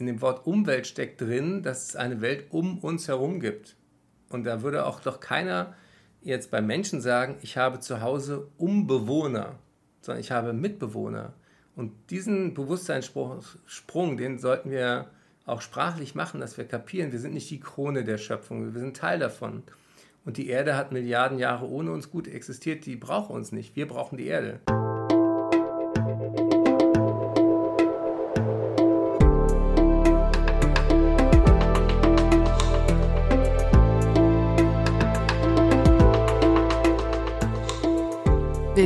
in dem Wort Umwelt steckt drin, dass es eine Welt um uns herum gibt. Und da würde auch doch keiner jetzt bei Menschen sagen, ich habe zu Hause Umbewohner, sondern ich habe Mitbewohner. Und diesen Bewusstseinssprung, den sollten wir auch sprachlich machen, dass wir kapieren, wir sind nicht die Krone der Schöpfung, wir sind Teil davon. Und die Erde hat Milliarden Jahre ohne uns gut existiert, die braucht uns nicht, wir brauchen die Erde.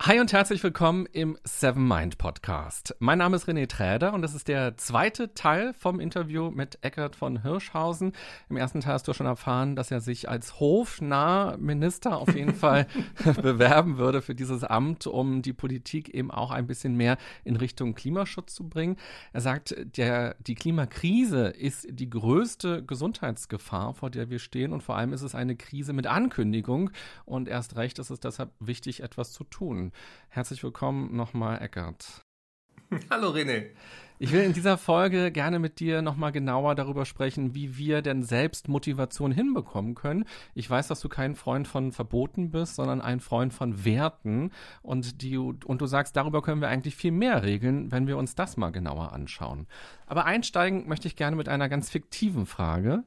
Hi und herzlich willkommen im Seven Mind Podcast. Mein Name ist René Träder und das ist der zweite Teil vom Interview mit Eckert von Hirschhausen. Im ersten Teil hast du schon erfahren, dass er sich als hofnah Minister auf jeden Fall bewerben würde für dieses Amt, um die Politik eben auch ein bisschen mehr in Richtung Klimaschutz zu bringen. Er sagt, der, die Klimakrise ist die größte Gesundheitsgefahr, vor der wir stehen und vor allem ist es eine Krise mit Ankündigung und erst recht ist es deshalb wichtig, etwas zu tun. Herzlich willkommen nochmal, Eckert. Hallo René. Ich will in dieser Folge gerne mit dir nochmal genauer darüber sprechen, wie wir denn selbst Motivation hinbekommen können. Ich weiß, dass du kein Freund von Verboten bist, sondern ein Freund von Werten. Und, die, und du sagst, darüber können wir eigentlich viel mehr regeln, wenn wir uns das mal genauer anschauen. Aber einsteigen möchte ich gerne mit einer ganz fiktiven Frage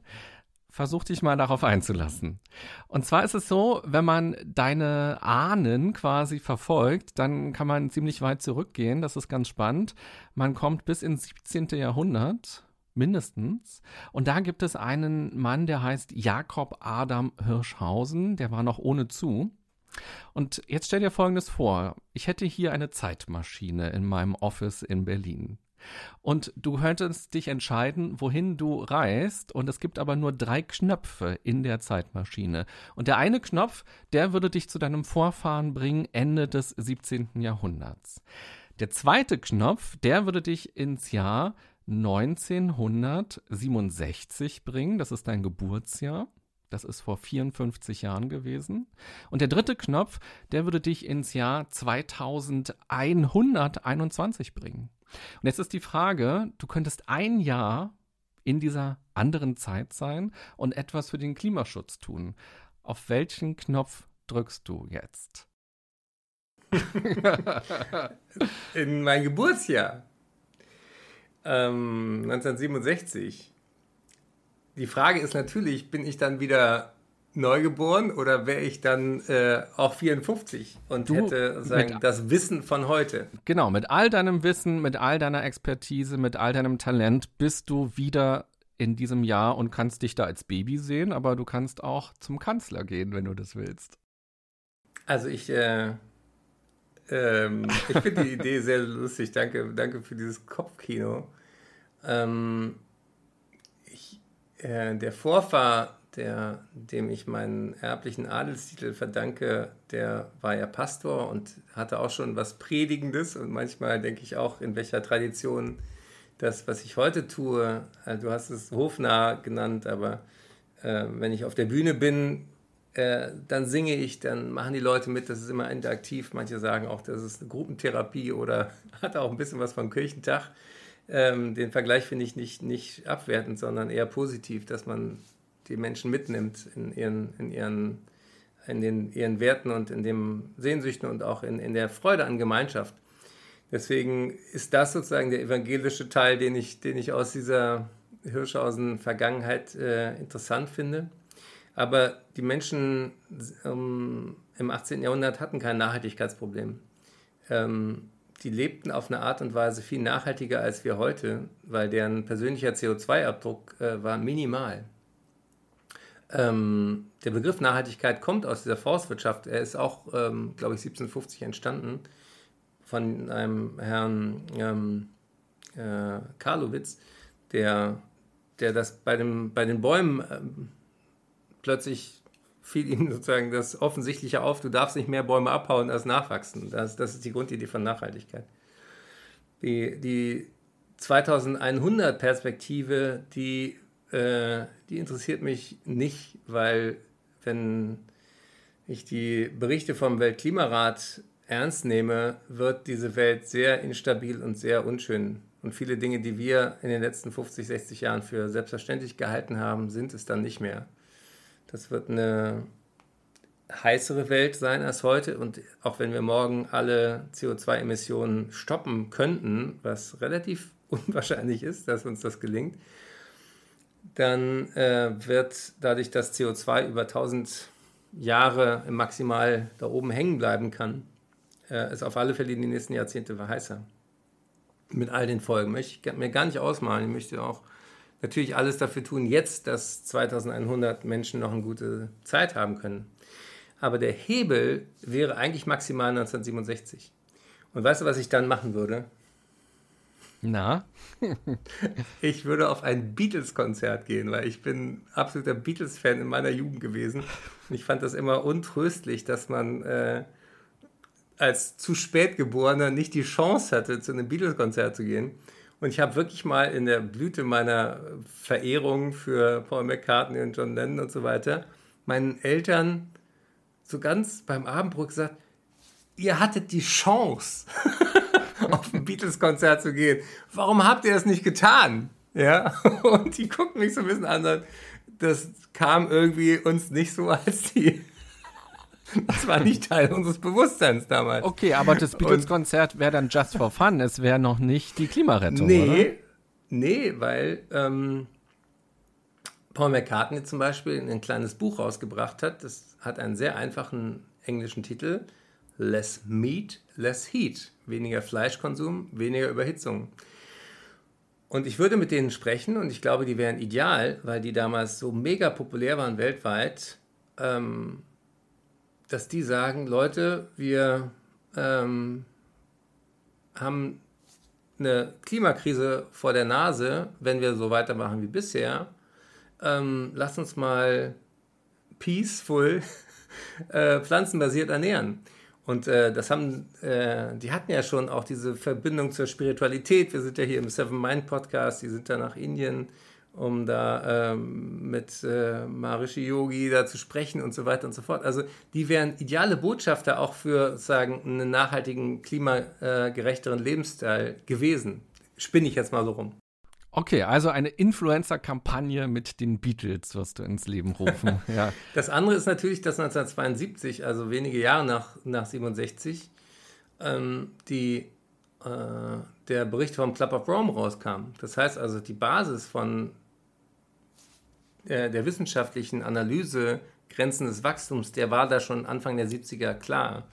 versuch dich mal darauf einzulassen. Und zwar ist es so, wenn man deine Ahnen quasi verfolgt, dann kann man ziemlich weit zurückgehen. Das ist ganz spannend. Man kommt bis ins 17. Jahrhundert mindestens. Und da gibt es einen Mann, der heißt Jakob Adam Hirschhausen, der war noch ohne zu. Und jetzt stell dir Folgendes vor. Ich hätte hier eine Zeitmaschine in meinem Office in Berlin. Und du könntest dich entscheiden, wohin du reist. Und es gibt aber nur drei Knöpfe in der Zeitmaschine. Und der eine Knopf, der würde dich zu deinem Vorfahren bringen, Ende des 17. Jahrhunderts. Der zweite Knopf, der würde dich ins Jahr 1967 bringen. Das ist dein Geburtsjahr. Das ist vor 54 Jahren gewesen. Und der dritte Knopf, der würde dich ins Jahr 2121 bringen. Und jetzt ist die Frage, du könntest ein Jahr in dieser anderen Zeit sein und etwas für den Klimaschutz tun. Auf welchen Knopf drückst du jetzt? in mein Geburtsjahr. Ähm, 1967. Die Frage ist natürlich, bin ich dann wieder neugeboren oder wäre ich dann äh, auch 54 und du hätte sagen, das Wissen von heute? Genau, mit all deinem Wissen, mit all deiner Expertise, mit all deinem Talent bist du wieder in diesem Jahr und kannst dich da als Baby sehen, aber du kannst auch zum Kanzler gehen, wenn du das willst. Also ich, äh, ähm, ich finde die Idee sehr lustig. Danke, danke für dieses Kopfkino. Ähm, ich, äh, der Vorfahr der, dem ich meinen erblichen Adelstitel verdanke, der war ja Pastor und hatte auch schon was Predigendes. Und manchmal denke ich auch, in welcher Tradition das, was ich heute tue, äh, du hast es hofnah genannt, aber äh, wenn ich auf der Bühne bin, äh, dann singe ich, dann machen die Leute mit, das ist immer interaktiv. Manche sagen auch, das ist eine Gruppentherapie oder hat auch ein bisschen was vom Kirchentag. Ähm, den Vergleich finde ich nicht, nicht abwertend, sondern eher positiv, dass man die Menschen mitnimmt in ihren, in ihren, in den, ihren Werten und in den Sehnsüchten und auch in, in der Freude an Gemeinschaft. Deswegen ist das sozusagen der evangelische Teil, den ich, den ich aus dieser Hirschhausen-Vergangenheit äh, interessant finde. Aber die Menschen ähm, im 18. Jahrhundert hatten kein Nachhaltigkeitsproblem. Ähm, die lebten auf eine Art und Weise viel nachhaltiger als wir heute, weil deren persönlicher CO2-Abdruck äh, war minimal. Ähm, der Begriff Nachhaltigkeit kommt aus dieser Forstwirtschaft. Er ist auch, ähm, glaube ich, 1750 entstanden von einem Herrn ähm, äh, Karlowitz, der, der das bei, dem, bei den Bäumen ähm, plötzlich fiel ihm sozusagen das Offensichtliche auf, du darfst nicht mehr Bäume abhauen als nachwachsen. Das, das ist die Grundidee von Nachhaltigkeit. Die, die 2100 Perspektive, die äh, die interessiert mich nicht, weil wenn ich die Berichte vom Weltklimarat ernst nehme, wird diese Welt sehr instabil und sehr unschön. Und viele Dinge, die wir in den letzten 50, 60 Jahren für selbstverständlich gehalten haben, sind es dann nicht mehr. Das wird eine heißere Welt sein als heute. Und auch wenn wir morgen alle CO2-Emissionen stoppen könnten, was relativ unwahrscheinlich ist, dass uns das gelingt, dann äh, wird dadurch, dass CO2 über 1000 Jahre maximal da oben hängen bleiben kann, äh, es auf alle Fälle in die nächsten Jahrzehnte heißer. Mit all den Folgen. Möchte ich mir gar nicht ausmalen. Ich möchte auch natürlich alles dafür tun, jetzt, dass 2100 Menschen noch eine gute Zeit haben können. Aber der Hebel wäre eigentlich maximal 1967. Und weißt du, was ich dann machen würde? Na? ich würde auf ein Beatles-Konzert gehen, weil ich bin absoluter Beatles-Fan in meiner Jugend gewesen. Ich fand das immer untröstlich, dass man äh, als zu spät geborener nicht die Chance hatte, zu einem Beatles-Konzert zu gehen. Und ich habe wirklich mal in der Blüte meiner Verehrung für Paul McCartney und John Lennon und so weiter meinen Eltern so ganz beim Abendbrot gesagt, ihr hattet die Chance. auf ein Beatles-Konzert zu gehen. Warum habt ihr das nicht getan? Ja, und die gucken mich so ein bisschen an. Das kam irgendwie uns nicht so als die. Das war nicht Teil unseres Bewusstseins damals. Okay, aber das Beatles-Konzert wäre dann just for fun. Es wäre noch nicht die Klimarettung. Nee, oder? nee, weil ähm, Paul McCartney zum Beispiel ein kleines Buch rausgebracht hat. Das hat einen sehr einfachen englischen Titel. Less Meat, Less Heat weniger Fleischkonsum, weniger Überhitzung. Und ich würde mit denen sprechen und ich glaube, die wären ideal, weil die damals so mega populär waren weltweit, ähm, dass die sagen, Leute, wir ähm, haben eine Klimakrise vor der Nase, wenn wir so weitermachen wie bisher. Ähm, lasst uns mal peaceful äh, pflanzenbasiert ernähren. Und äh, das haben, äh, die hatten ja schon auch diese Verbindung zur Spiritualität. Wir sind ja hier im Seven Mind Podcast, die sind da nach Indien, um da ähm, mit äh, Maharishi Yogi da zu sprechen und so weiter und so fort. Also die wären ideale Botschafter auch für sagen einen nachhaltigen, klimagerechteren Lebensstil gewesen. Spinne ich jetzt mal so rum. Okay, also eine Influencer-Kampagne mit den Beatles wirst du ins Leben rufen. ja. Das andere ist natürlich, dass 1972, also wenige Jahre nach, nach 67, ähm, die, äh, der Bericht vom Club of Rome rauskam. Das heißt also, die Basis von äh, der wissenschaftlichen Analyse Grenzen des Wachstums, der war da schon Anfang der 70er klar.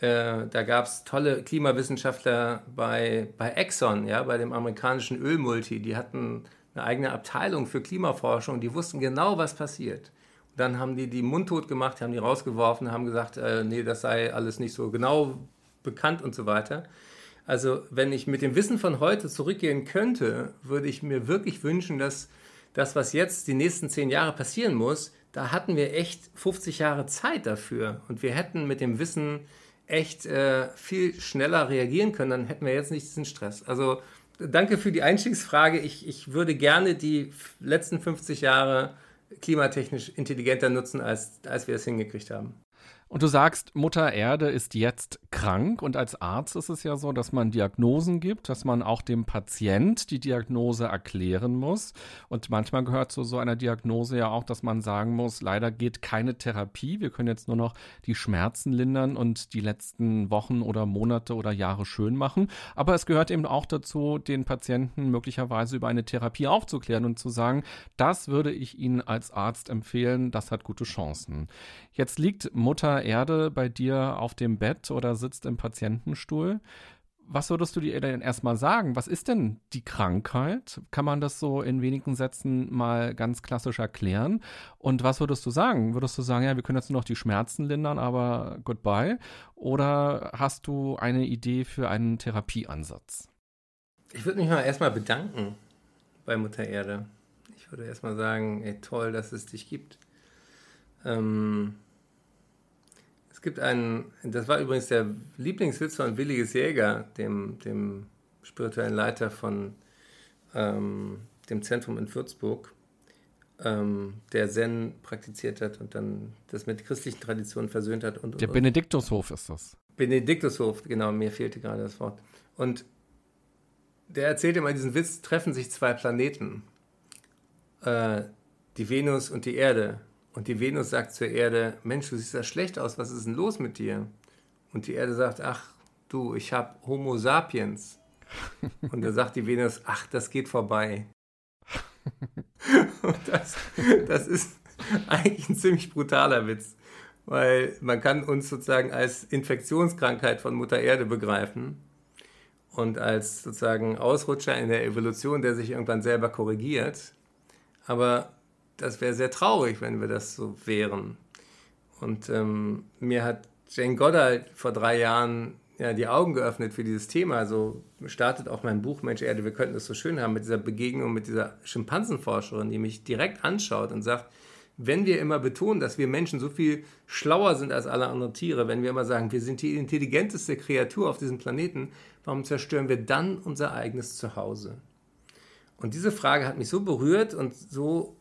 Äh, da gab es tolle Klimawissenschaftler bei, bei Exxon, ja, bei dem amerikanischen Ölmulti. Die hatten eine eigene Abteilung für Klimaforschung. Die wussten genau, was passiert. Und dann haben die die mundtot gemacht, haben die rausgeworfen, haben gesagt, äh, nee, das sei alles nicht so genau bekannt und so weiter. Also wenn ich mit dem Wissen von heute zurückgehen könnte, würde ich mir wirklich wünschen, dass das, was jetzt die nächsten zehn Jahre passieren muss, da hatten wir echt 50 Jahre Zeit dafür. Und wir hätten mit dem Wissen echt äh, viel schneller reagieren können, dann hätten wir jetzt nicht diesen Stress. Also danke für die Einstiegsfrage. Ich, ich würde gerne die letzten 50 Jahre klimatechnisch intelligenter nutzen, als, als wir es hingekriegt haben. Und du sagst, Mutter Erde ist jetzt krank und als Arzt ist es ja so, dass man Diagnosen gibt, dass man auch dem Patient die Diagnose erklären muss. Und manchmal gehört zu so einer Diagnose ja auch, dass man sagen muss, leider geht keine Therapie. Wir können jetzt nur noch die Schmerzen lindern und die letzten Wochen oder Monate oder Jahre schön machen. Aber es gehört eben auch dazu, den Patienten möglicherweise über eine Therapie aufzuklären und zu sagen, das würde ich Ihnen als Arzt empfehlen, das hat gute Chancen. Jetzt liegt Mutter Erde bei dir auf dem Bett oder sitzt im Patientenstuhl. Was würdest du dir denn erstmal sagen? Was ist denn die Krankheit? Kann man das so in wenigen Sätzen mal ganz klassisch erklären? Und was würdest du sagen? Würdest du sagen, ja, wir können jetzt nur noch die Schmerzen lindern, aber goodbye? Oder hast du eine Idee für einen Therapieansatz? Ich würde mich mal erstmal bedanken bei Mutter Erde. Ich würde erstmal sagen, ey, toll, dass es dich gibt. Ähm, es gibt einen, das war übrigens der Lieblingswitz von Williges Jäger, dem, dem spirituellen Leiter von ähm, dem Zentrum in Würzburg. ähm, der Zen praktiziert hat und dann das mit christlichen Traditionen versöhnt hat. Und, und, der Benediktushof ist das. Benediktushof, genau, mir fehlte gerade das Wort. Und der erzählt immer diesen Witz, treffen sich zwei Planeten, äh, die Venus und die Erde. Und die Venus sagt zur Erde, Mensch, du siehst ja schlecht aus, was ist denn los mit dir? Und die Erde sagt, ach du, ich habe Homo sapiens. Und da sagt die Venus, ach, das geht vorbei. Und das, das ist eigentlich ein ziemlich brutaler Witz, weil man kann uns sozusagen als Infektionskrankheit von Mutter Erde begreifen und als sozusagen Ausrutscher in der Evolution, der sich irgendwann selber korrigiert. Aber das wäre sehr traurig, wenn wir das so wären. Und ähm, mir hat Jane Goddard vor drei Jahren ja, die Augen geöffnet für dieses Thema. So startet auch mein Buch Mensch Erde, wir könnten es so schön haben mit dieser Begegnung mit dieser Schimpansenforscherin, die mich direkt anschaut und sagt, wenn wir immer betonen, dass wir Menschen so viel schlauer sind als alle anderen Tiere, wenn wir immer sagen, wir sind die intelligenteste Kreatur auf diesem Planeten, warum zerstören wir dann unser eigenes Zuhause? Und diese Frage hat mich so berührt und so,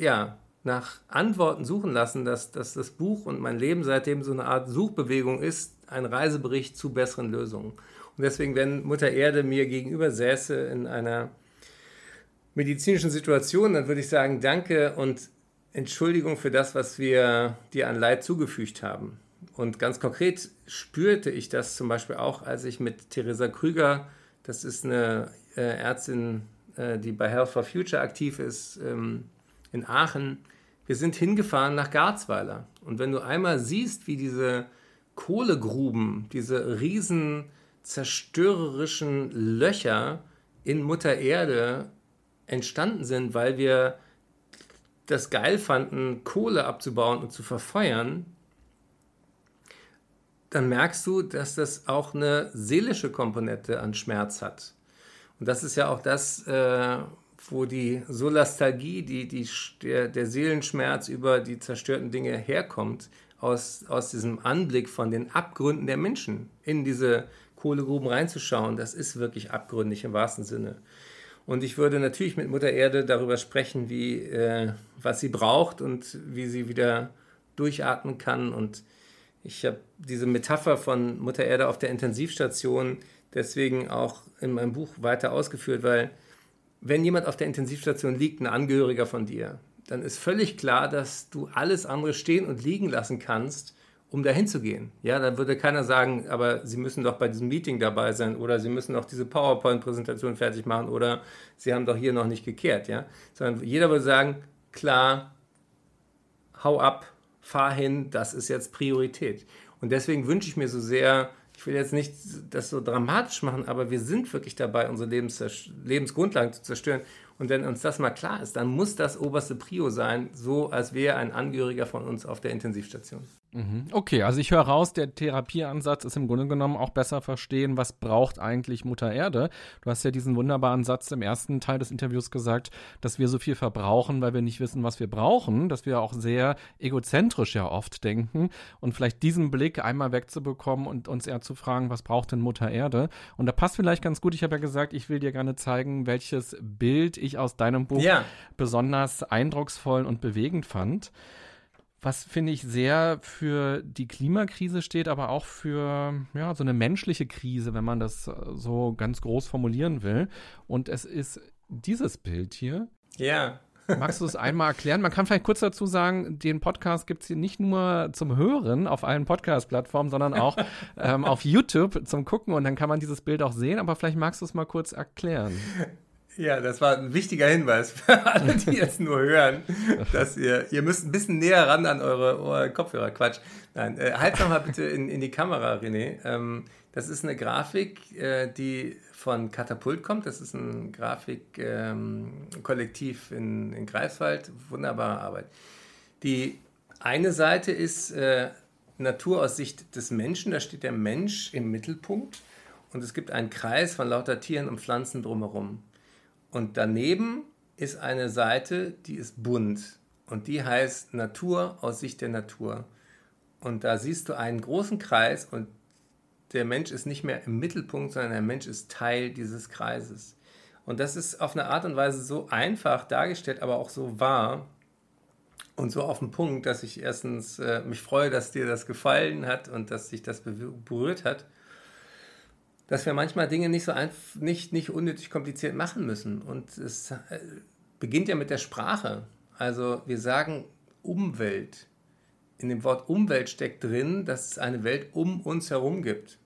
ja, nach Antworten suchen lassen, dass, dass das Buch und mein Leben seitdem so eine Art Suchbewegung ist, ein Reisebericht zu besseren Lösungen. Und deswegen, wenn Mutter Erde mir gegenüber säße in einer medizinischen Situation, dann würde ich sagen, danke und Entschuldigung für das, was wir dir an Leid zugefügt haben. Und ganz konkret spürte ich das zum Beispiel auch, als ich mit Theresa Krüger, das ist eine äh, Ärztin, äh, die bei Health for Future aktiv ist, ähm, in Aachen, wir sind hingefahren nach Garzweiler. Und wenn du einmal siehst, wie diese Kohlegruben, diese riesen zerstörerischen Löcher in Mutter Erde entstanden sind, weil wir das geil fanden, Kohle abzubauen und zu verfeuern, dann merkst du, dass das auch eine seelische Komponente an Schmerz hat. Und das ist ja auch das, äh, wo die Solastalgie, die, die, der, der Seelenschmerz über die zerstörten Dinge herkommt, aus, aus diesem Anblick von den Abgründen der Menschen in diese Kohlegruben reinzuschauen, das ist wirklich abgründig im wahrsten Sinne. Und ich würde natürlich mit Mutter Erde darüber sprechen, wie, äh, was sie braucht und wie sie wieder durchatmen kann. Und ich habe diese Metapher von Mutter Erde auf der Intensivstation deswegen auch in meinem Buch weiter ausgeführt, weil wenn jemand auf der Intensivstation liegt, ein Angehöriger von dir, dann ist völlig klar, dass du alles andere stehen und liegen lassen kannst, um dahin zu gehen. Ja, dann würde keiner sagen, aber Sie müssen doch bei diesem Meeting dabei sein oder Sie müssen doch diese PowerPoint-Präsentation fertig machen oder Sie haben doch hier noch nicht gekehrt. Ja, sondern jeder würde sagen, klar, hau ab, fahr hin, das ist jetzt Priorität. Und deswegen wünsche ich mir so sehr, ich will jetzt nicht das so dramatisch machen, aber wir sind wirklich dabei, unsere Lebens Lebensgrundlagen zu zerstören. Und wenn uns das mal klar ist, dann muss das oberste Prio sein, so als wäre ein Angehöriger von uns auf der Intensivstation. Mhm. Okay, also ich höre raus, der Therapieansatz ist im Grunde genommen auch besser verstehen, was braucht eigentlich Mutter Erde. Du hast ja diesen wunderbaren Satz im ersten Teil des Interviews gesagt, dass wir so viel verbrauchen, weil wir nicht wissen, was wir brauchen, dass wir auch sehr egozentrisch ja oft denken und vielleicht diesen Blick einmal wegzubekommen und uns eher zu fragen, was braucht denn Mutter Erde? Und da passt vielleicht ganz gut, ich habe ja gesagt, ich will dir gerne zeigen, welches Bild ich aus deinem Buch ja. besonders eindrucksvoll und bewegend fand was finde ich sehr für die Klimakrise steht, aber auch für ja, so eine menschliche Krise, wenn man das äh, so ganz groß formulieren will. Und es ist dieses Bild hier. Ja. Magst du es einmal erklären? Man kann vielleicht kurz dazu sagen, den Podcast gibt es hier nicht nur zum Hören auf allen Podcast-Plattformen, sondern auch ähm, auf YouTube zum Gucken und dann kann man dieses Bild auch sehen. Aber vielleicht magst du es mal kurz erklären. Ja, das war ein wichtiger Hinweis für alle, die jetzt nur hören, dass ihr, ihr müsst ein bisschen näher ran an eure, Kopfhörer. Quatsch. Nein, äh, halt noch mal bitte in, in die Kamera, René. Ähm, das ist eine Grafik, äh, die von Katapult kommt. Das ist ein Grafikkollektiv ähm, in, in Greifswald. Wunderbare Arbeit. Die eine Seite ist äh, Natur aus Sicht des Menschen. Da steht der Mensch im Mittelpunkt. Und es gibt einen Kreis von lauter Tieren und Pflanzen drumherum. Und daneben ist eine Seite, die ist bunt und die heißt Natur aus Sicht der Natur. Und da siehst du einen großen Kreis und der Mensch ist nicht mehr im Mittelpunkt, sondern der Mensch ist Teil dieses Kreises. Und das ist auf eine Art und Weise so einfach dargestellt, aber auch so wahr und so auf den Punkt, dass ich erstens äh, mich freue, dass dir das gefallen hat und dass sich das berührt hat, dass wir manchmal Dinge nicht so einfach, nicht, nicht unnötig kompliziert machen müssen. Und es äh, beginnt ja mit der Sprache. Also wir sagen Umwelt. In dem Wort Umwelt steckt drin, dass es eine Welt um uns herum gibt.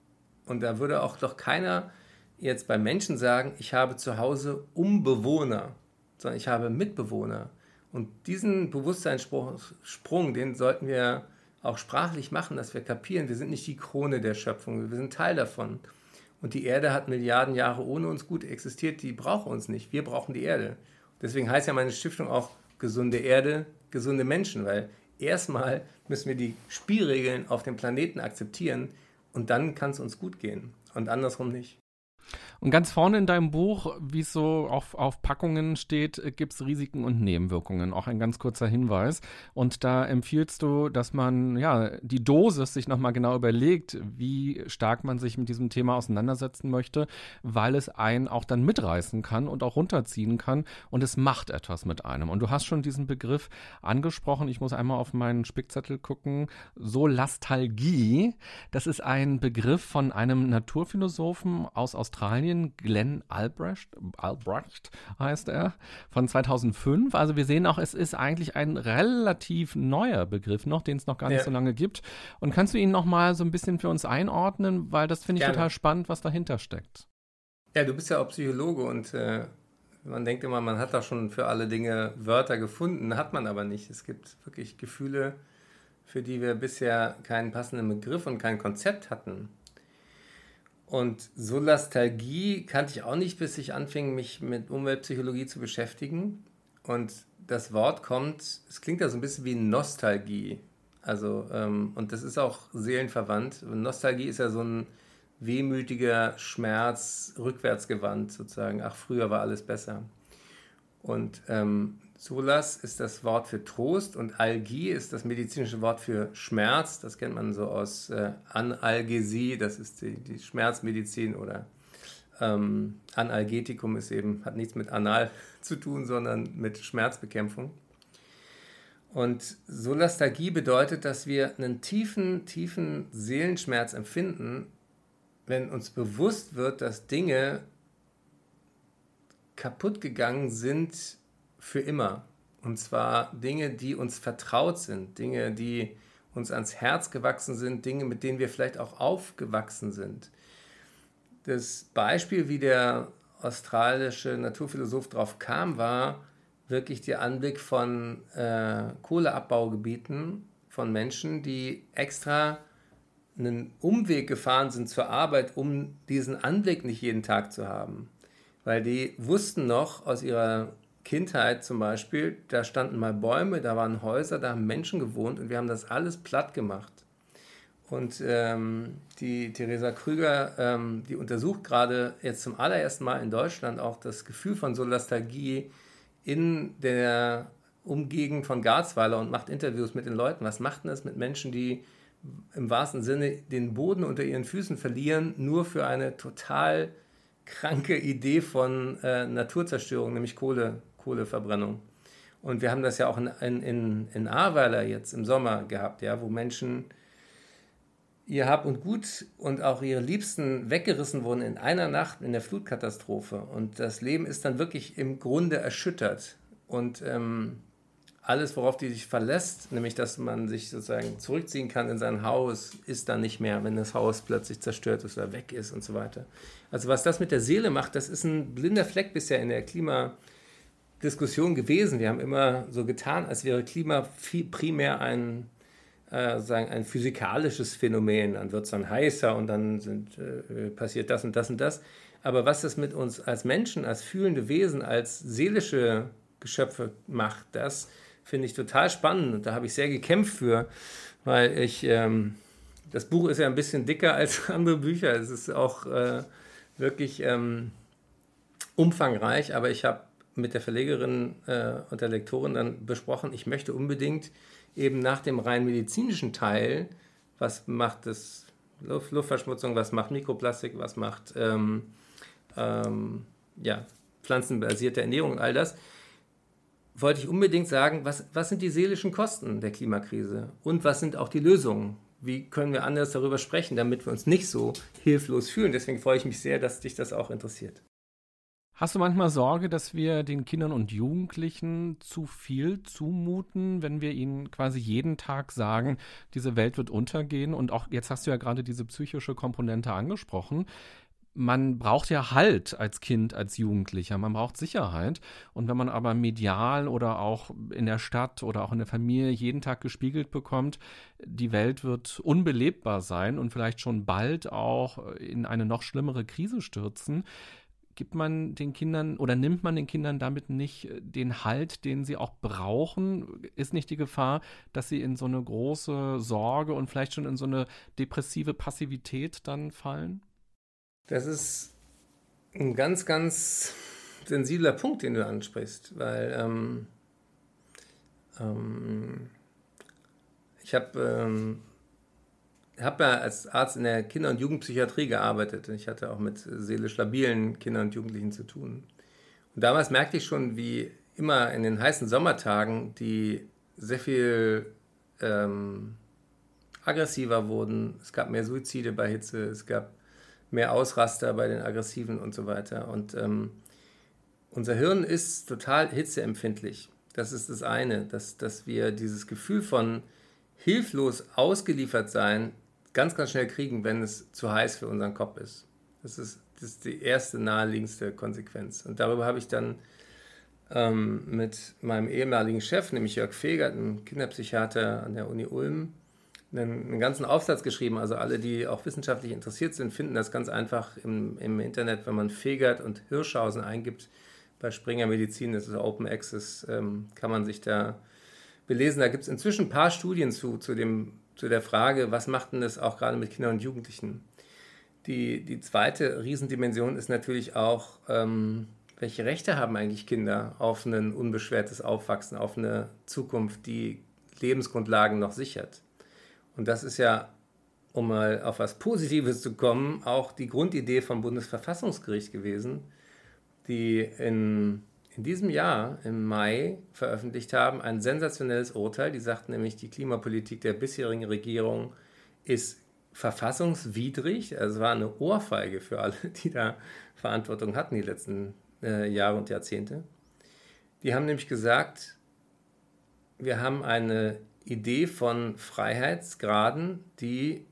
Und da würde auch doch keiner jetzt bei Menschen sagen, ich habe zu Hause Umbewohner, sondern ich habe Mitbewohner. Und diesen Bewusstseinssprung, den sollten wir auch sprachlich machen, dass wir kapieren, wir sind nicht die Krone der Schöpfung, wir sind Teil davon. Und die Erde hat Milliarden Jahre ohne uns gut existiert, die braucht uns nicht, wir brauchen die Erde. Deswegen heißt ja meine Stiftung auch gesunde Erde, gesunde Menschen, weil erstmal müssen wir die Spielregeln auf dem Planeten akzeptieren und dann kann es uns gut gehen und andersrum nicht. Und ganz vorne in deinem Buch, wie es so auf, auf Packungen steht, gibt es Risiken und Nebenwirkungen. Auch ein ganz kurzer Hinweis. Und da empfiehlst du, dass man ja die Dosis sich nochmal genau überlegt, wie stark man sich mit diesem Thema auseinandersetzen möchte, weil es einen auch dann mitreißen kann und auch runterziehen kann. Und es macht etwas mit einem. Und du hast schon diesen Begriff angesprochen. Ich muss einmal auf meinen Spickzettel gucken. Solastalgie. Das ist ein Begriff von einem Naturphilosophen aus Australien Australien, Glenn Albrecht, Albrecht heißt er, von 2005. Also wir sehen auch, es ist eigentlich ein relativ neuer Begriff noch, den es noch gar nicht ja. so lange gibt. Und kannst du ihn noch mal so ein bisschen für uns einordnen, weil das finde ich Gerne. total spannend, was dahinter steckt. Ja, du bist ja auch Psychologe und äh, man denkt immer, man hat da schon für alle Dinge Wörter gefunden, hat man aber nicht. Es gibt wirklich Gefühle, für die wir bisher keinen passenden Begriff und kein Konzept hatten. Und Solastalgie kannte ich auch nicht, bis ich anfing, mich mit Umweltpsychologie zu beschäftigen. Und das Wort kommt, es klingt ja so ein bisschen wie Nostalgie. Also, ähm, und das ist auch seelenverwandt. Nostalgie ist ja so ein wehmütiger Schmerz, rückwärtsgewandt sozusagen. Ach, früher war alles besser. Und ähm, Solas ist das Wort für Trost und Algie ist das medizinische Wort für Schmerz. Das kennt man so aus äh, Analgesie, das ist die, die Schmerzmedizin oder ähm, Analgetikum ist eben, hat nichts mit Anal zu tun, sondern mit Schmerzbekämpfung. Und Solastalgie bedeutet, dass wir einen tiefen, tiefen Seelenschmerz empfinden, wenn uns bewusst wird, dass Dinge kaputt gegangen sind für immer. Und zwar Dinge, die uns vertraut sind, Dinge, die uns ans Herz gewachsen sind, Dinge, mit denen wir vielleicht auch aufgewachsen sind. Das Beispiel, wie der australische Naturphilosoph drauf kam, war wirklich der Anblick von äh, Kohleabbaugebieten, von Menschen, die extra einen Umweg gefahren sind zur Arbeit, um diesen Anblick nicht jeden Tag zu haben. Weil die wussten noch aus ihrer Kindheit zum Beispiel, da standen mal Bäume, da waren Häuser, da haben Menschen gewohnt und wir haben das alles platt gemacht. Und ähm, die Theresa Krüger, ähm, die untersucht gerade jetzt zum allerersten Mal in Deutschland auch das Gefühl von Solastalgie in der Umgegend von Garzweiler und macht Interviews mit den Leuten. Was macht denn das mit Menschen, die im wahrsten Sinne den Boden unter ihren Füßen verlieren, nur für eine total kranke Idee von äh, Naturzerstörung, nämlich Kohle, Kohleverbrennung. Und wir haben das ja auch in, in, in Ahrweiler jetzt im Sommer gehabt, ja, wo Menschen ihr Hab und Gut und auch ihre Liebsten weggerissen wurden in einer Nacht in der Flutkatastrophe. Und das Leben ist dann wirklich im Grunde erschüttert. Und ähm, alles, worauf die sich verlässt, nämlich dass man sich sozusagen zurückziehen kann in sein Haus, ist dann nicht mehr, wenn das Haus plötzlich zerstört ist oder weg ist und so weiter. Also was das mit der Seele macht, das ist ein blinder Fleck bisher in der Klima- Diskussion gewesen. Wir haben immer so getan, als wäre Klima primär ein, äh, sagen, ein physikalisches Phänomen. Dann wird es dann heißer und dann sind, äh, passiert das und das und das. Aber was das mit uns als Menschen, als fühlende Wesen, als seelische Geschöpfe macht, das finde ich total spannend. Und da habe ich sehr gekämpft für, weil ich, ähm, das Buch ist ja ein bisschen dicker als andere Bücher. Es ist auch äh, wirklich ähm, umfangreich, aber ich habe mit der Verlegerin äh, und der Lektorin dann besprochen, ich möchte unbedingt eben nach dem rein medizinischen Teil, was macht das Luft, Luftverschmutzung, was macht Mikroplastik, was macht ähm, ähm, ja, pflanzenbasierte Ernährung und all das, wollte ich unbedingt sagen, was, was sind die seelischen Kosten der Klimakrise und was sind auch die Lösungen? Wie können wir anders darüber sprechen, damit wir uns nicht so hilflos fühlen? Deswegen freue ich mich sehr, dass dich das auch interessiert. Hast du manchmal Sorge, dass wir den Kindern und Jugendlichen zu viel zumuten, wenn wir ihnen quasi jeden Tag sagen, diese Welt wird untergehen? Und auch jetzt hast du ja gerade diese psychische Komponente angesprochen. Man braucht ja Halt als Kind, als Jugendlicher. Man braucht Sicherheit. Und wenn man aber medial oder auch in der Stadt oder auch in der Familie jeden Tag gespiegelt bekommt, die Welt wird unbelebbar sein und vielleicht schon bald auch in eine noch schlimmere Krise stürzen, gibt man den Kindern oder nimmt man den Kindern damit nicht äh, den Halt, den sie auch brauchen? Ist nicht die Gefahr, dass sie in so eine große Sorge und vielleicht schon in so eine depressive Passivität dann fallen? Das ist ein ganz, ganz sensibler Punkt, den du ansprichst, weil ähm, ähm, ich habe ähm, habe ja als Arzt in der Kinder- und Jugendpsychiatrie gearbeitet. Ich hatte auch mit seelisch labilen Kindern und Jugendlichen zu tun. Und damals merkte ich schon, wie immer in den heißen Sommertagen, die sehr viel ähm, aggressiver wurden. Es gab mehr Suizide bei Hitze, es gab mehr Ausraster bei den Aggressiven und so weiter. Und ähm, unser Hirn ist total hitzeempfindlich. Das ist das eine, dass, dass wir dieses Gefühl von hilflos ausgeliefert sein ganz, ganz schnell kriegen, wenn es zu heiß für unseren Kopf ist. Das ist, das ist die erste naheliegendste Konsequenz. Und darüber habe ich dann ähm, mit meinem ehemaligen Chef, nämlich Jörg Fegert, einem Kinderpsychiater an der Uni Ulm, einen, einen, ganzen Aufsatz geschrieben. Also alle, die auch wissenschaftlich interessiert sind, finden das ganz einfach im, im Internet, wenn man Fegert und Hirschhausen eingibt bei Springer Medizin, das ist Open Access, ähm, kann man sich da belesen. Da gibt es inzwischen ein paar Studien zu, zu dem zu der Frage, was macht denn das auch gerade mit Kindern und Jugendlichen? Die, die zweite Riesendimension ist natürlich auch, ähm, welche Rechte haben eigentlich Kinder auf ein unbeschwertes Aufwachsen, auf eine Zukunft, die Lebensgrundlagen noch sichert? Und das ist ja, um mal auf was Positives zu kommen, auch die Grundidee vom Bundesverfassungsgericht gewesen, die in in diesem Jahr, im Mai, veröffentlicht haben, ein sensationelles Urteil. Die sagten nämlich, die Klimapolitik der bisherigen Regierung ist verfassungswidrig. Also es war eine Ohrfeige für alle, die da Verantwortung hatten die letzten äh, Jahre und Jahrzehnte. Die haben nämlich gesagt, wir haben eine Idee von Freiheitsgraden, die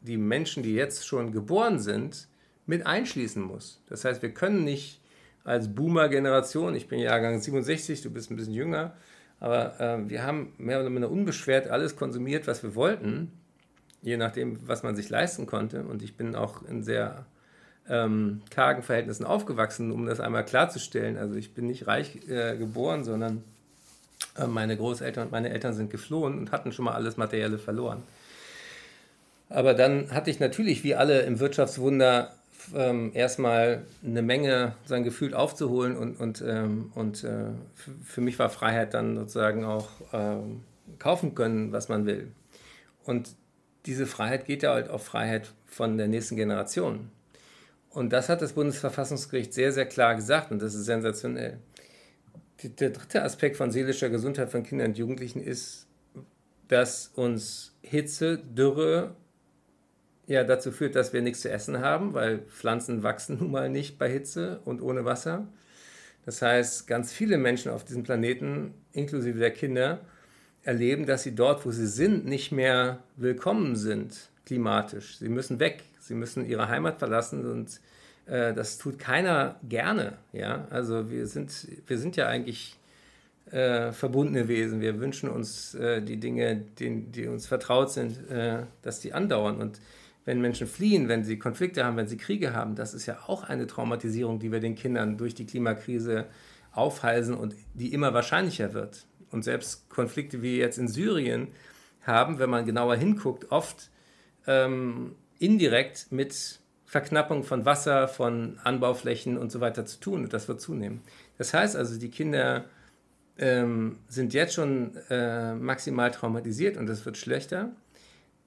die Menschen, die jetzt schon geboren sind, mit einschließen muss. Das heißt, wir können nicht als Boomer-Generation, ich bin Jahrgang 67, du bist ein bisschen jünger, aber äh, wir haben mehr oder minder unbeschwert alles konsumiert, was wir wollten, je nachdem, was man sich leisten konnte. Und ich bin auch in sehr ähm, kargen Verhältnissen aufgewachsen, um das einmal klarzustellen. Also ich bin nicht reich äh, geboren, sondern äh, meine Großeltern und meine Eltern sind geflohen und hatten schon mal alles Materielle verloren. Aber dann hatte ich natürlich, wie alle im Wirtschaftswunder, ähm, erstmal eine Menge sein Gefühl aufzuholen und, und, ähm, und äh, für mich war Freiheit dann sozusagen auch ähm, kaufen können, was man will. Und diese Freiheit geht ja halt auf Freiheit von der nächsten Generation. Und das hat das Bundesverfassungsgericht sehr, sehr klar gesagt und das ist sensationell. Der dritte Aspekt von seelischer Gesundheit von Kindern und Jugendlichen ist, dass uns Hitze, Dürre ja dazu führt, dass wir nichts zu essen haben, weil Pflanzen wachsen nun mal nicht bei Hitze und ohne Wasser. Das heißt, ganz viele Menschen auf diesem Planeten, inklusive der Kinder, erleben, dass sie dort, wo sie sind, nicht mehr willkommen sind, klimatisch. Sie müssen weg, sie müssen ihre Heimat verlassen und äh, das tut keiner gerne. Ja? Also wir sind, wir sind ja eigentlich äh, verbundene Wesen. Wir wünschen uns äh, die Dinge, die, die, uns vertraut sind, äh, dass die andauern. Und wenn Menschen fliehen, wenn sie Konflikte haben, wenn sie Kriege haben, das ist ja auch eine Traumatisierung, die wir den Kindern durch die Klimakrise aufhalsen und die immer wahrscheinlicher wird. Und selbst Konflikte wie jetzt in Syrien haben, wenn man genauer hinguckt, oft ähm, indirekt mit Verknappung von Wasser, von Anbauflächen und so weiter zu tun. Und das wird zunehmen. Das heißt also, die Kinder ähm, sind jetzt schon äh, maximal traumatisiert und das wird schlechter.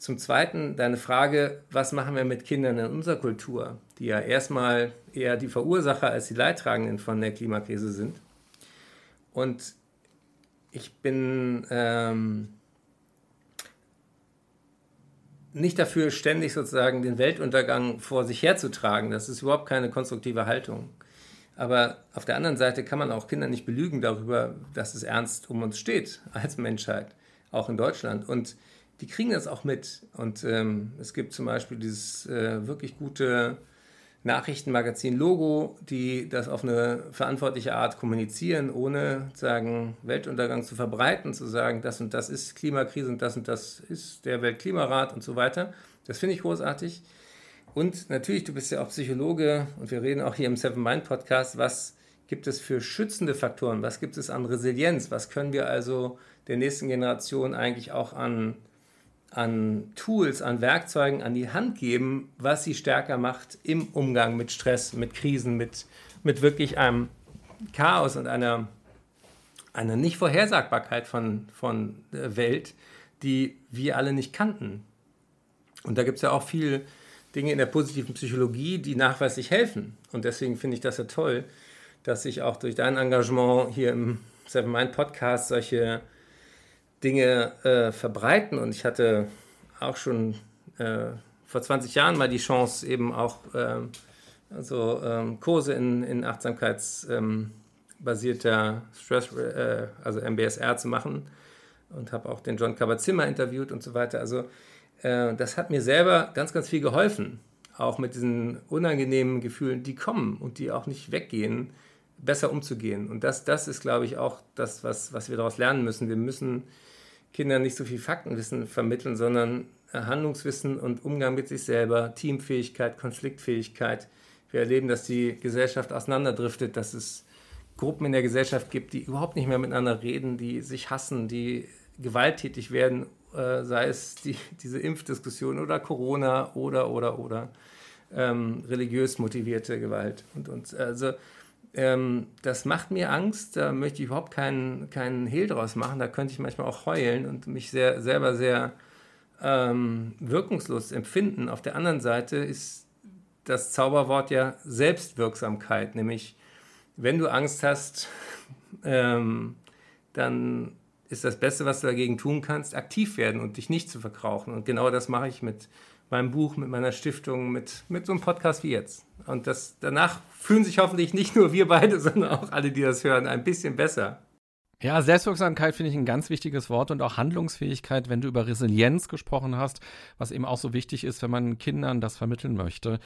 Zum Zweiten deine Frage, was machen wir mit Kindern in unserer Kultur, die ja erstmal eher die Verursacher als die Leidtragenden von der Klimakrise sind. Und ich bin ähm, nicht dafür, ständig sozusagen den Weltuntergang vor sich herzutragen. Das ist überhaupt keine konstruktive Haltung. Aber auf der anderen Seite kann man auch Kinder nicht belügen darüber, dass es ernst um uns steht als Menschheit, auch in Deutschland. Und die kriegen das auch mit. Und ähm, es gibt zum Beispiel dieses äh, wirklich gute Nachrichtenmagazin Logo, die das auf eine verantwortliche Art kommunizieren, ohne sagen, Weltuntergang zu verbreiten, zu sagen, das und das ist Klimakrise und das und das ist der Weltklimarat und so weiter. Das finde ich großartig. Und natürlich, du bist ja auch Psychologe und wir reden auch hier im Seven Mind Podcast, was gibt es für schützende Faktoren, was gibt es an Resilienz, was können wir also der nächsten Generation eigentlich auch an an Tools, an Werkzeugen an die Hand geben, was sie stärker macht im Umgang mit Stress, mit Krisen, mit, mit wirklich einem Chaos und einer, einer Nicht-Vorhersagbarkeit von, von Welt, die wir alle nicht kannten. Und da gibt es ja auch viele Dinge in der positiven Psychologie, die nachweislich helfen. Und deswegen finde ich das ja toll, dass sich auch durch dein Engagement hier im Seven Mind Podcast solche Dinge äh, verbreiten. Und ich hatte auch schon äh, vor 20 Jahren mal die Chance, eben auch ähm, so ähm, Kurse in, in achtsamkeitsbasierter ähm, Stress, äh, also MBSR zu machen. Und habe auch den John Kabat-Zimmer interviewt und so weiter. Also äh, das hat mir selber ganz, ganz viel geholfen. Auch mit diesen unangenehmen Gefühlen, die kommen und die auch nicht weggehen, besser umzugehen. Und das, das ist, glaube ich, auch das, was, was wir daraus lernen müssen. Wir müssen Kindern nicht so viel Faktenwissen vermitteln, sondern Handlungswissen und Umgang mit sich selber, Teamfähigkeit, Konfliktfähigkeit. Wir erleben, dass die Gesellschaft auseinanderdriftet, dass es Gruppen in der Gesellschaft gibt, die überhaupt nicht mehr miteinander reden, die sich hassen, die gewalttätig werden, äh, sei es die, diese Impfdiskussion oder Corona oder, oder, oder ähm, religiös motivierte Gewalt. Und, und also ähm, das macht mir Angst, da möchte ich überhaupt keinen, keinen Hehl draus machen, da könnte ich manchmal auch heulen und mich sehr, selber sehr ähm, wirkungslos empfinden. Auf der anderen Seite ist das Zauberwort ja Selbstwirksamkeit, nämlich wenn du Angst hast, ähm, dann ist das Beste, was du dagegen tun kannst, aktiv werden und dich nicht zu verkrauchen. Und genau das mache ich mit meinem Buch, mit meiner Stiftung, mit, mit so einem Podcast wie jetzt. Und das, danach fühlen sich hoffentlich nicht nur wir beide, sondern auch alle, die das hören, ein bisschen besser. Ja, Selbstwirksamkeit finde ich ein ganz wichtiges Wort und auch Handlungsfähigkeit, wenn du über Resilienz gesprochen hast, was eben auch so wichtig ist, wenn man Kindern das vermitteln möchte.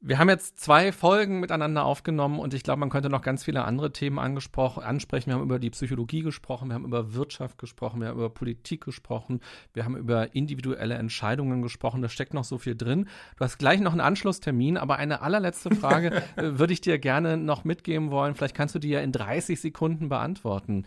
Wir haben jetzt zwei Folgen miteinander aufgenommen und ich glaube, man könnte noch ganz viele andere Themen ansprechen. Wir haben über die Psychologie gesprochen, wir haben über Wirtschaft gesprochen, wir haben über Politik gesprochen, wir haben über individuelle Entscheidungen gesprochen. Da steckt noch so viel drin. Du hast gleich noch einen Anschlusstermin, aber eine allerletzte Frage äh, würde ich dir gerne noch mitgeben wollen. Vielleicht kannst du die ja in 30 Sekunden beantworten.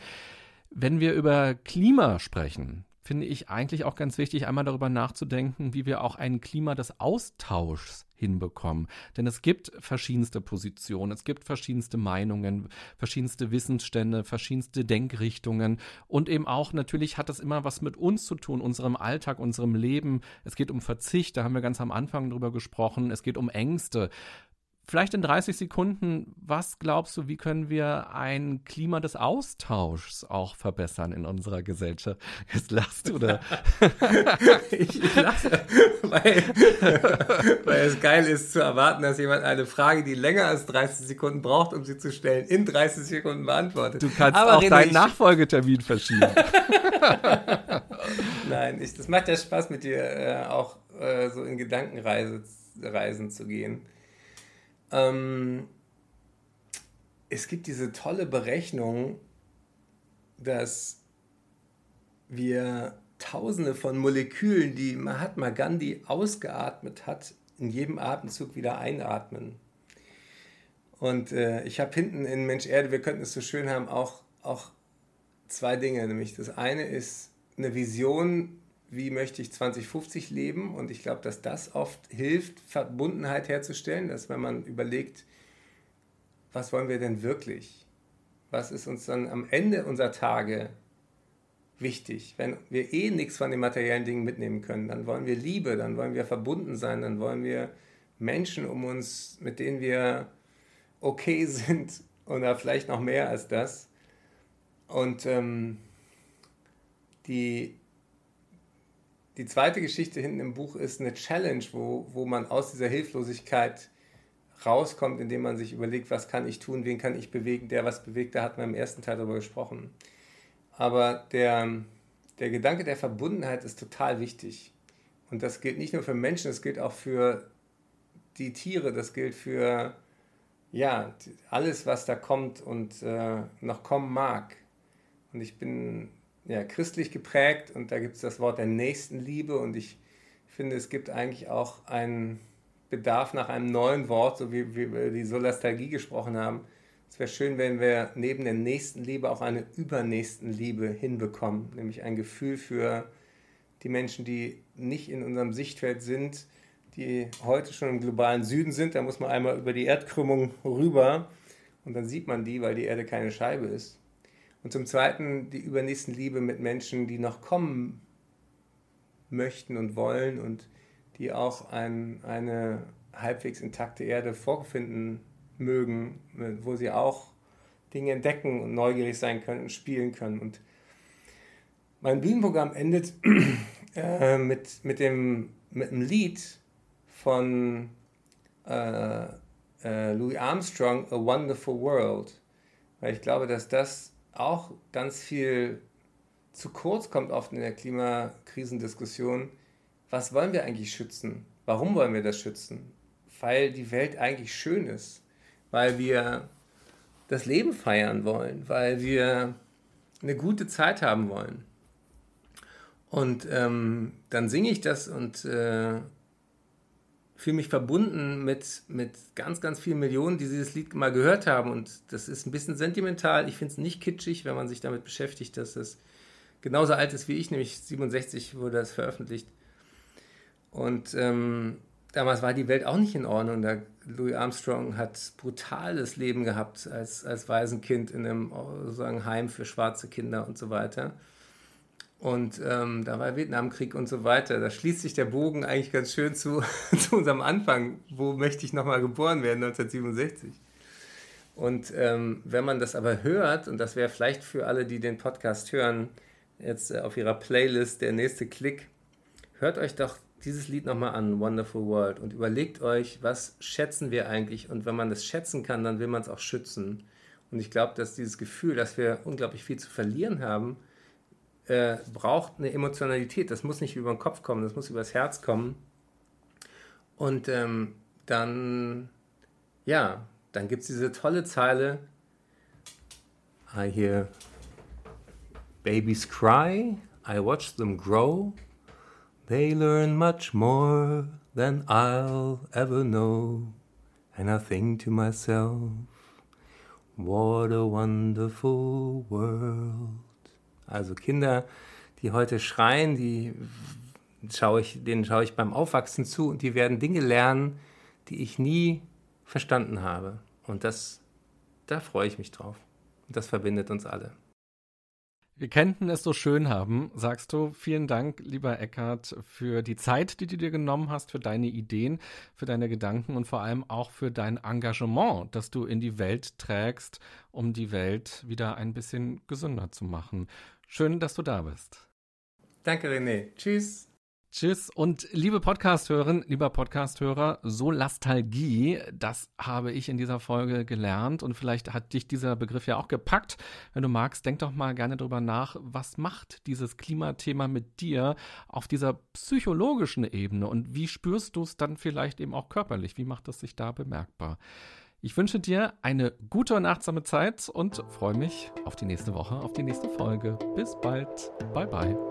Wenn wir über Klima sprechen, finde ich eigentlich auch ganz wichtig, einmal darüber nachzudenken, wie wir auch ein Klima des Austauschs hinbekommen. Denn es gibt verschiedenste Positionen, es gibt verschiedenste Meinungen, verschiedenste Wissensstände, verschiedenste Denkrichtungen und eben auch natürlich hat das immer was mit uns zu tun, unserem Alltag, unserem Leben. Es geht um Verzicht, da haben wir ganz am Anfang drüber gesprochen. Es geht um Ängste. Vielleicht in 30 Sekunden, was glaubst du, wie können wir ein Klima des Austauschs auch verbessern in unserer Gesellschaft? Jetzt lachst du, oder? ich, ich lache, weil, weil es geil ist zu erwarten, dass jemand eine Frage, die länger als 30 Sekunden braucht, um sie zu stellen, in 30 Sekunden beantwortet. Du kannst Aber auch René, deinen Nachfolgetermin verschieben. Nein, ich, das macht ja Spaß mit dir, äh, auch äh, so in Gedankenreisen zu gehen. Ähm, es gibt diese tolle Berechnung, dass wir Tausende von Molekülen, die Mahatma Gandhi ausgeatmet hat, in jedem Atemzug wieder einatmen. Und äh, ich habe hinten in Mensch Erde, wir könnten es so schön haben, auch, auch zwei Dinge. Nämlich das eine ist eine Vision wie möchte ich 2050 leben. Und ich glaube, dass das oft hilft, Verbundenheit herzustellen, dass wenn man überlegt, was wollen wir denn wirklich? Was ist uns dann am Ende unserer Tage wichtig. Wenn wir eh nichts von den materiellen Dingen mitnehmen können, dann wollen wir Liebe, dann wollen wir verbunden sein, dann wollen wir Menschen um uns, mit denen wir okay sind oder vielleicht noch mehr als das. Und ähm, die, die zweite Geschichte hinten im Buch ist eine Challenge, wo, wo man aus dieser Hilflosigkeit rauskommt, indem man sich überlegt, was kann ich tun, wen kann ich bewegen, der was bewegt, da hatten wir im ersten Teil darüber gesprochen. Aber der, der Gedanke der Verbundenheit ist total wichtig. Und das gilt nicht nur für Menschen, das gilt auch für die Tiere, das gilt für ja, alles, was da kommt und äh, noch kommen mag. Und ich bin ja, christlich geprägt und da gibt es das Wort der Nächstenliebe und ich finde, es gibt eigentlich auch einen Bedarf nach einem neuen Wort, so wie, wie wir die Solastalgie gesprochen haben. Es wäre schön, wenn wir neben der Nächstenliebe auch eine Übernächstenliebe hinbekommen, nämlich ein Gefühl für die Menschen, die nicht in unserem Sichtfeld sind, die heute schon im globalen Süden sind. Da muss man einmal über die Erdkrümmung rüber und dann sieht man die, weil die Erde keine Scheibe ist. Und zum Zweiten die Übernächstenliebe mit Menschen, die noch kommen möchten und wollen und die auch ein, eine halbwegs intakte Erde vorfinden mögen, wo sie auch Dinge entdecken und neugierig sein können und spielen können. Und mein Bühnenprogramm endet äh, mit, mit, dem, mit einem Lied von äh, äh, Louis Armstrong, A Wonderful World. Weil ich glaube, dass das auch ganz viel zu kurz kommt oft in der Klimakrisendiskussion. Was wollen wir eigentlich schützen? Warum wollen wir das schützen? Weil die Welt eigentlich schön ist, weil wir das Leben feiern wollen, weil wir eine gute Zeit haben wollen. Und ähm, dann singe ich das und äh, fühle mich verbunden mit, mit ganz, ganz vielen Millionen, die dieses Lied mal gehört haben. Und das ist ein bisschen sentimental. Ich finde es nicht kitschig, wenn man sich damit beschäftigt, dass es genauso alt ist wie ich, nämlich 67 wurde das veröffentlicht. Und ähm, damals war die Welt auch nicht in Ordnung. Da Louis Armstrong hat brutales Leben gehabt als, als Waisenkind in einem sozusagen Heim für schwarze Kinder und so weiter. Und ähm, da war Vietnamkrieg und so weiter. Da schließt sich der Bogen eigentlich ganz schön zu, zu unserem Anfang. Wo möchte ich nochmal geboren werden, 1967? Und ähm, wenn man das aber hört, und das wäre vielleicht für alle, die den Podcast hören, jetzt äh, auf ihrer Playlist der nächste Klick, hört euch doch dieses Lied nochmal an, Wonderful World, und überlegt euch, was schätzen wir eigentlich? Und wenn man das schätzen kann, dann will man es auch schützen. Und ich glaube, dass dieses Gefühl, dass wir unglaublich viel zu verlieren haben, äh, braucht eine Emotionalität. Das muss nicht über den Kopf kommen, das muss übers Herz kommen. Und ähm, dann, ja, dann gibt es diese tolle Zeile, I hear babies cry, I watch them grow, they learn much more than I'll ever know. And I think to myself, what a wonderful world. Also Kinder, die heute schreien, die schaue ich, denen schaue ich beim Aufwachsen zu und die werden Dinge lernen, die ich nie verstanden habe. Und das, da freue ich mich drauf. Und das verbindet uns alle. Wir könnten es so schön haben, sagst du. Vielen Dank, lieber Eckart, für die Zeit, die du dir genommen hast, für deine Ideen, für deine Gedanken und vor allem auch für dein Engagement, das du in die Welt trägst, um die Welt wieder ein bisschen gesünder zu machen. Schön, dass du da bist. Danke, René. Tschüss. Tschüss und liebe Podcasthörerin, lieber Podcasthörer, Solastalgie, das habe ich in dieser Folge gelernt und vielleicht hat dich dieser Begriff ja auch gepackt. Wenn du magst, denk doch mal gerne drüber nach, was macht dieses Klimathema mit dir auf dieser psychologischen Ebene und wie spürst du es dann vielleicht eben auch körperlich? Wie macht es sich da bemerkbar? Ich wünsche dir eine gute und achtsame Zeit und freue mich auf die nächste Woche, auf die nächste Folge. Bis bald. Bye bye.